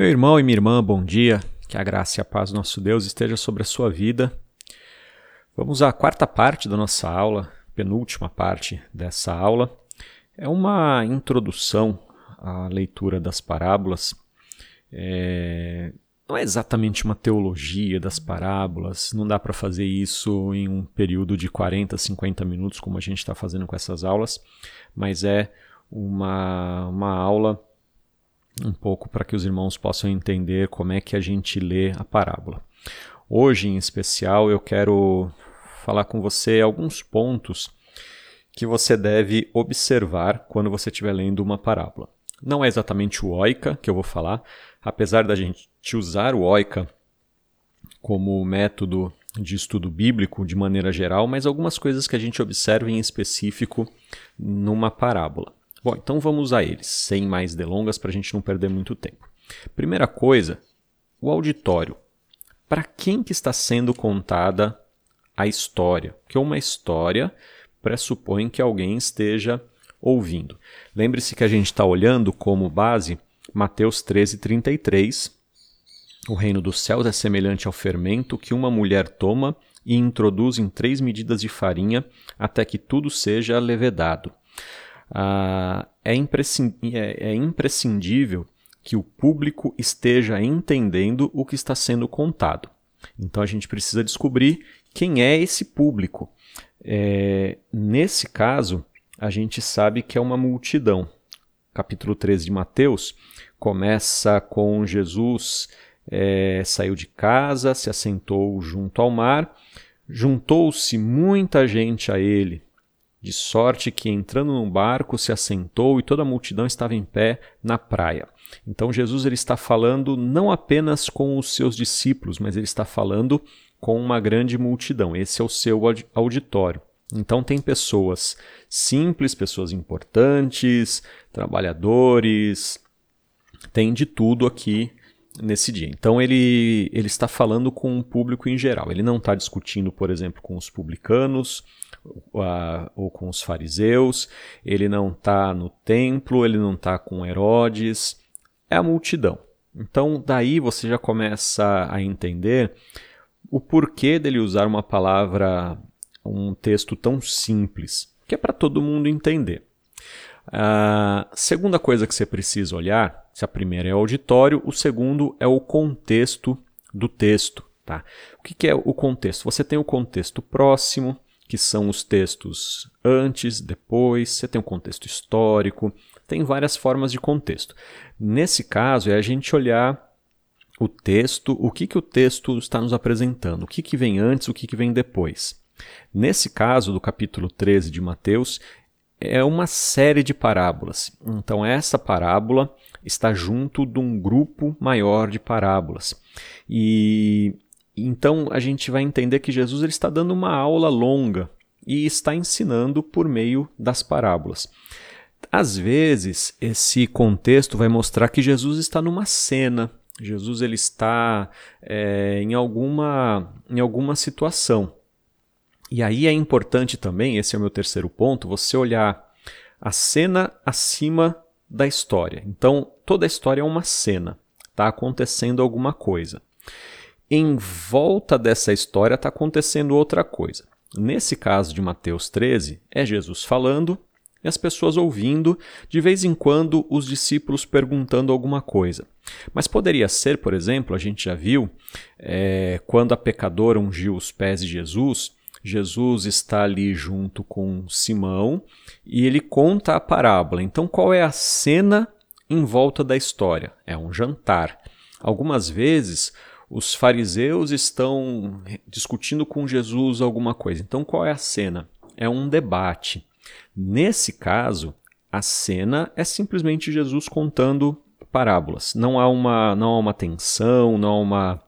Meu irmão e minha irmã, bom dia. Que a graça e a paz do nosso Deus esteja sobre a sua vida. Vamos à quarta parte da nossa aula, penúltima parte dessa aula. É uma introdução à leitura das parábolas. É... Não é exatamente uma teologia das parábolas, não dá para fazer isso em um período de 40, 50 minutos, como a gente está fazendo com essas aulas, mas é uma, uma aula um pouco para que os irmãos possam entender como é que a gente lê a parábola. Hoje, em especial, eu quero falar com você alguns pontos que você deve observar quando você estiver lendo uma parábola. Não é exatamente o oica que eu vou falar, apesar da gente usar o oica como método de estudo bíblico de maneira geral, mas algumas coisas que a gente observa em específico numa parábola. Bom, então vamos a eles, sem mais delongas para a gente não perder muito tempo. Primeira coisa, o auditório. Para quem que está sendo contada a história? Porque uma história pressupõe que alguém esteja ouvindo. Lembre-se que a gente está olhando como base Mateus 13, 33. O reino dos céus é semelhante ao fermento que uma mulher toma e introduz em três medidas de farinha até que tudo seja levedado ah, é, é, é imprescindível que o público esteja entendendo o que está sendo contado. Então a gente precisa descobrir quem é esse público. É, nesse caso, a gente sabe que é uma multidão. Capítulo 13 de Mateus começa com Jesus é, saiu de casa, se assentou junto ao mar, juntou-se muita gente a ele, de sorte que, entrando num barco, se assentou e toda a multidão estava em pé na praia. Então, Jesus ele está falando não apenas com os seus discípulos, mas ele está falando com uma grande multidão. Esse é o seu auditório. Então, tem pessoas simples, pessoas importantes, trabalhadores, tem de tudo aqui nesse dia. Então ele, ele está falando com o público em geral. Ele não está discutindo, por exemplo, com os publicanos ou com os fariseus, ele não está no templo, ele não está com Herodes, é a multidão. Então, daí você já começa a entender o porquê dele usar uma palavra, um texto tão simples, que é para todo mundo entender. A segunda coisa que você precisa olhar, se a primeira é o auditório, o segundo é o contexto do texto. Tá? O que, que é o contexto? Você tem o contexto próximo, que são os textos antes, depois, você tem um contexto histórico, tem várias formas de contexto. Nesse caso, é a gente olhar o texto, o que, que o texto está nos apresentando, o que, que vem antes, o que, que vem depois. Nesse caso, do capítulo 13 de Mateus, é uma série de parábolas. Então, essa parábola está junto de um grupo maior de parábolas. E então a gente vai entender que Jesus ele está dando uma aula longa e está ensinando por meio das parábolas. Às vezes, esse contexto vai mostrar que Jesus está numa cena, Jesus ele está é, em, alguma, em alguma situação. E aí é importante também, esse é o meu terceiro ponto, você olhar a cena acima da história. Então, toda a história é uma cena, está acontecendo alguma coisa em volta dessa história está acontecendo outra coisa. Nesse caso de Mateus 13, é Jesus falando e as pessoas ouvindo, de vez em quando os discípulos perguntando alguma coisa. Mas poderia ser, por exemplo, a gente já viu, é, quando a pecadora ungiu os pés de Jesus, Jesus está ali junto com Simão e ele conta a parábola. Então, qual é a cena em volta da história? É um jantar. Algumas vezes os fariseus estão discutindo com Jesus alguma coisa. Então, qual é a cena? É um debate. Nesse caso, a cena é simplesmente Jesus contando parábolas. Não há uma, não há uma tensão, não há, uma,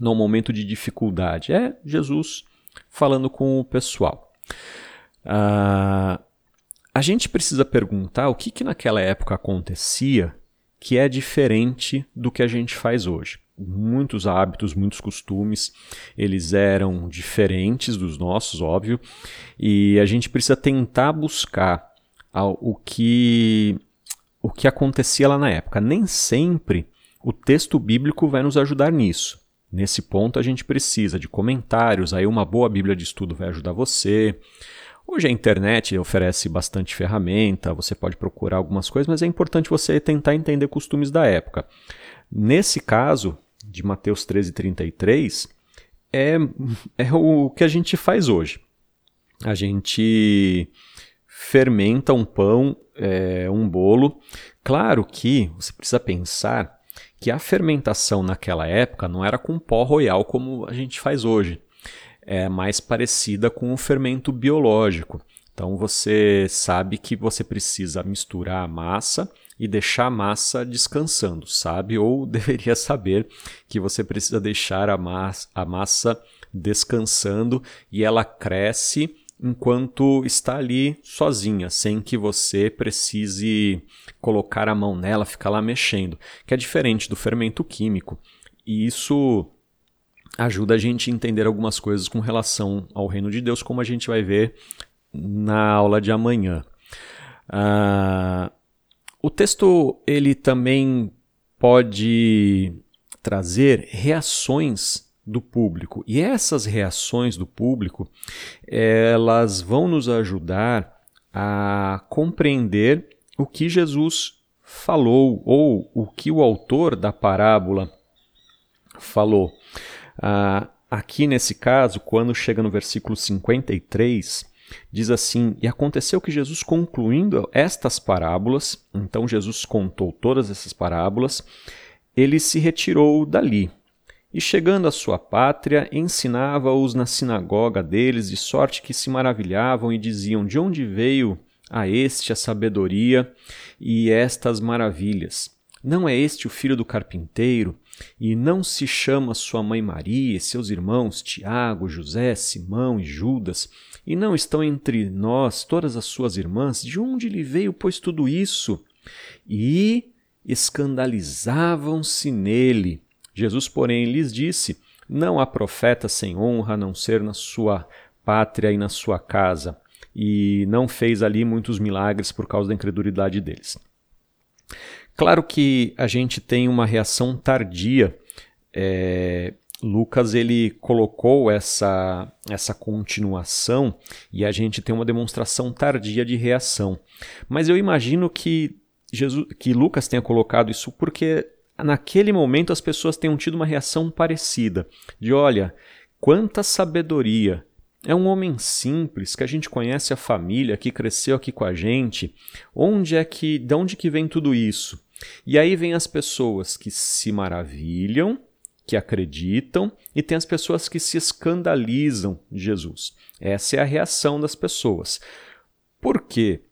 não um momento de dificuldade. É Jesus falando com o pessoal. Uh, a gente precisa perguntar o que, que naquela época acontecia que é diferente do que a gente faz hoje muitos hábitos, muitos costumes, eles eram diferentes dos nossos, óbvio, e a gente precisa tentar buscar o que o que acontecia lá na época. Nem sempre o texto bíblico vai nos ajudar nisso. Nesse ponto, a gente precisa de comentários, aí uma boa Bíblia de estudo vai ajudar você. Hoje a internet oferece bastante ferramenta, você pode procurar algumas coisas, mas é importante você tentar entender costumes da época. Nesse caso, de Mateus 13, 33, é, é o que a gente faz hoje. A gente fermenta um pão, é, um bolo. Claro que você precisa pensar que a fermentação naquela época não era com pó royal como a gente faz hoje. É mais parecida com o fermento biológico. Então você sabe que você precisa misturar a massa e deixar a massa descansando, sabe? Ou deveria saber que você precisa deixar a massa, a massa descansando e ela cresce enquanto está ali sozinha, sem que você precise colocar a mão nela, ficar lá mexendo, que é diferente do fermento químico. E isso ajuda a gente a entender algumas coisas com relação ao reino de Deus, como a gente vai ver na aula de amanhã. Uh, o texto ele também pode trazer reações do público. E essas reações do público, elas vão nos ajudar a compreender o que Jesus falou ou o que o autor da parábola falou. Ah, aqui nesse caso, quando chega no versículo 53, diz assim: E aconteceu que Jesus, concluindo estas parábolas, então Jesus contou todas essas parábolas, ele se retirou dali e chegando à sua pátria, ensinava-os na sinagoga deles, de sorte que se maravilhavam e diziam: De onde veio a este a sabedoria e estas maravilhas? Não é este o filho do carpinteiro? E não se chama sua mãe Maria e seus irmãos Tiago, José, Simão e Judas? E não estão entre nós todas as suas irmãs? De onde lhe veio, pois, tudo isso? E escandalizavam-se nele. Jesus, porém, lhes disse: Não há profeta sem honra a não ser na sua pátria e na sua casa. E não fez ali muitos milagres por causa da incredulidade deles. Claro que a gente tem uma reação tardia. É, Lucas ele colocou essa, essa continuação e a gente tem uma demonstração tardia de reação. Mas eu imagino que Jesus, que Lucas tenha colocado isso porque naquele momento as pessoas tenham tido uma reação parecida, de olha, quanta sabedoria. É um homem simples, que a gente conhece a família, que cresceu aqui com a gente. Onde é que, de onde que vem tudo isso? E aí vem as pessoas que se maravilham, que acreditam, e tem as pessoas que se escandalizam de Jesus. Essa é a reação das pessoas. Por quê?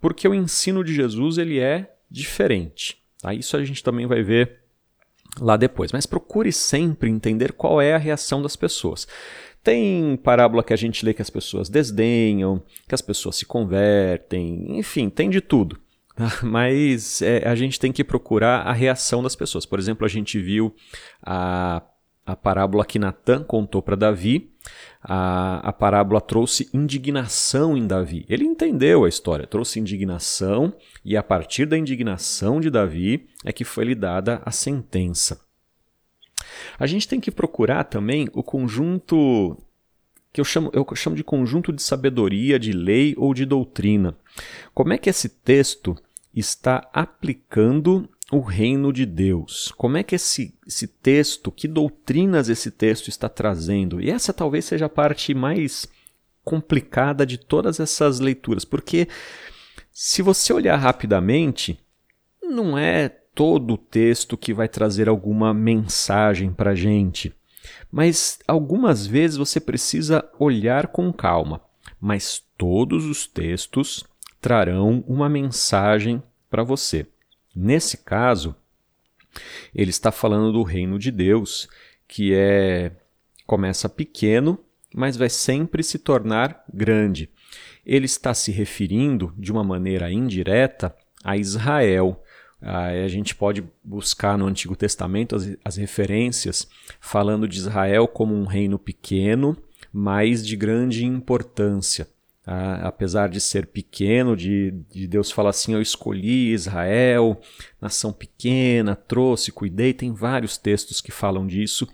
Porque o ensino de Jesus ele é diferente. Tá? Isso a gente também vai ver lá depois. Mas procure sempre entender qual é a reação das pessoas. Tem parábola que a gente lê que as pessoas desdenham, que as pessoas se convertem, enfim, tem de tudo. Mas é, a gente tem que procurar a reação das pessoas. Por exemplo, a gente viu a, a parábola que Natan contou para Davi a, a parábola trouxe indignação em Davi. Ele entendeu a história, trouxe indignação, e a partir da indignação de Davi é que foi lhe dada a sentença. A gente tem que procurar também o conjunto que eu chamo, eu chamo de conjunto de sabedoria, de lei ou de doutrina. Como é que esse texto está aplicando o reino de Deus. Como é que esse, esse texto, que doutrinas esse texto está trazendo? E essa talvez seja a parte mais complicada de todas essas leituras, porque se você olhar rapidamente, não é todo o texto que vai trazer alguma mensagem para a gente, mas algumas vezes você precisa olhar com calma. Mas todos os textos trarão uma mensagem para você. Nesse caso, ele está falando do reino de Deus, que é começa pequeno, mas vai sempre se tornar grande. Ele está se referindo de uma maneira indireta a Israel. a gente pode buscar no Antigo Testamento as, as referências falando de Israel como um reino pequeno, mas de grande importância. Ah, apesar de ser pequeno, de, de, Deus falar assim: Eu escolhi Israel, nação pequena, trouxe, cuidei. Tem vários textos que falam disso,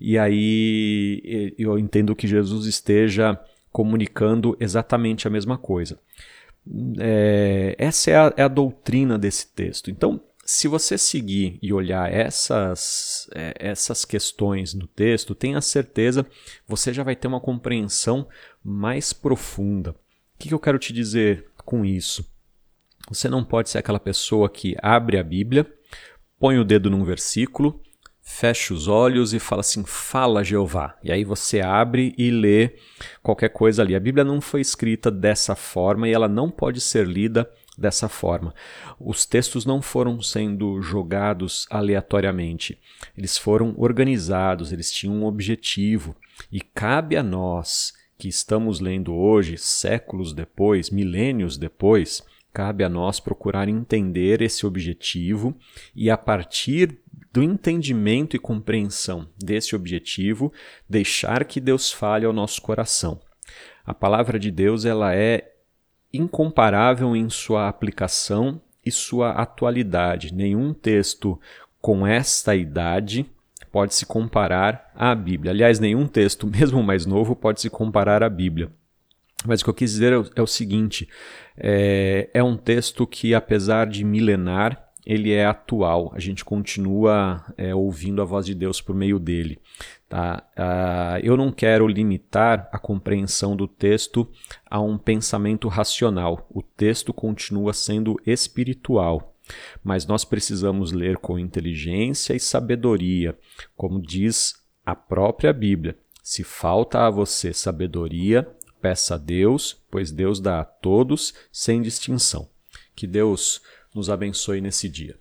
e aí eu entendo que Jesus esteja comunicando exatamente a mesma coisa. É, essa é a, é a doutrina desse texto. Então, se você seguir e olhar essas, é, essas questões no texto, tenha certeza você já vai ter uma compreensão mais profunda. O que, que eu quero te dizer com isso? Você não pode ser aquela pessoa que abre a Bíblia, põe o dedo num versículo, fecha os olhos e fala assim: Fala Jeová. E aí você abre e lê qualquer coisa ali. A Bíblia não foi escrita dessa forma e ela não pode ser lida dessa forma. Os textos não foram sendo jogados aleatoriamente, eles foram organizados, eles tinham um objetivo. E cabe a nós que estamos lendo hoje, séculos depois, milênios depois, cabe a nós procurar entender esse objetivo e, a partir do entendimento e compreensão desse objetivo, deixar que Deus fale ao nosso coração. A palavra de Deus ela é incomparável em sua aplicação e sua atualidade. Nenhum texto com esta idade pode se comparar à Bíblia. Aliás, nenhum texto, mesmo mais novo, pode se comparar à Bíblia. Mas o que eu quis dizer é o, é seguinte: é, é um texto que, apesar de milenar, ele é atual. A gente continua é, ouvindo a voz de Deus por meio dele. Tá? Uh, eu não quero limitar a compreensão do texto a um pensamento racional. O texto continua sendo espiritual mas nós precisamos ler com inteligência e sabedoria, como diz a própria Bíblia. Se falta a você sabedoria, peça a Deus, pois Deus dá a todos sem distinção. Que Deus nos abençoe nesse dia.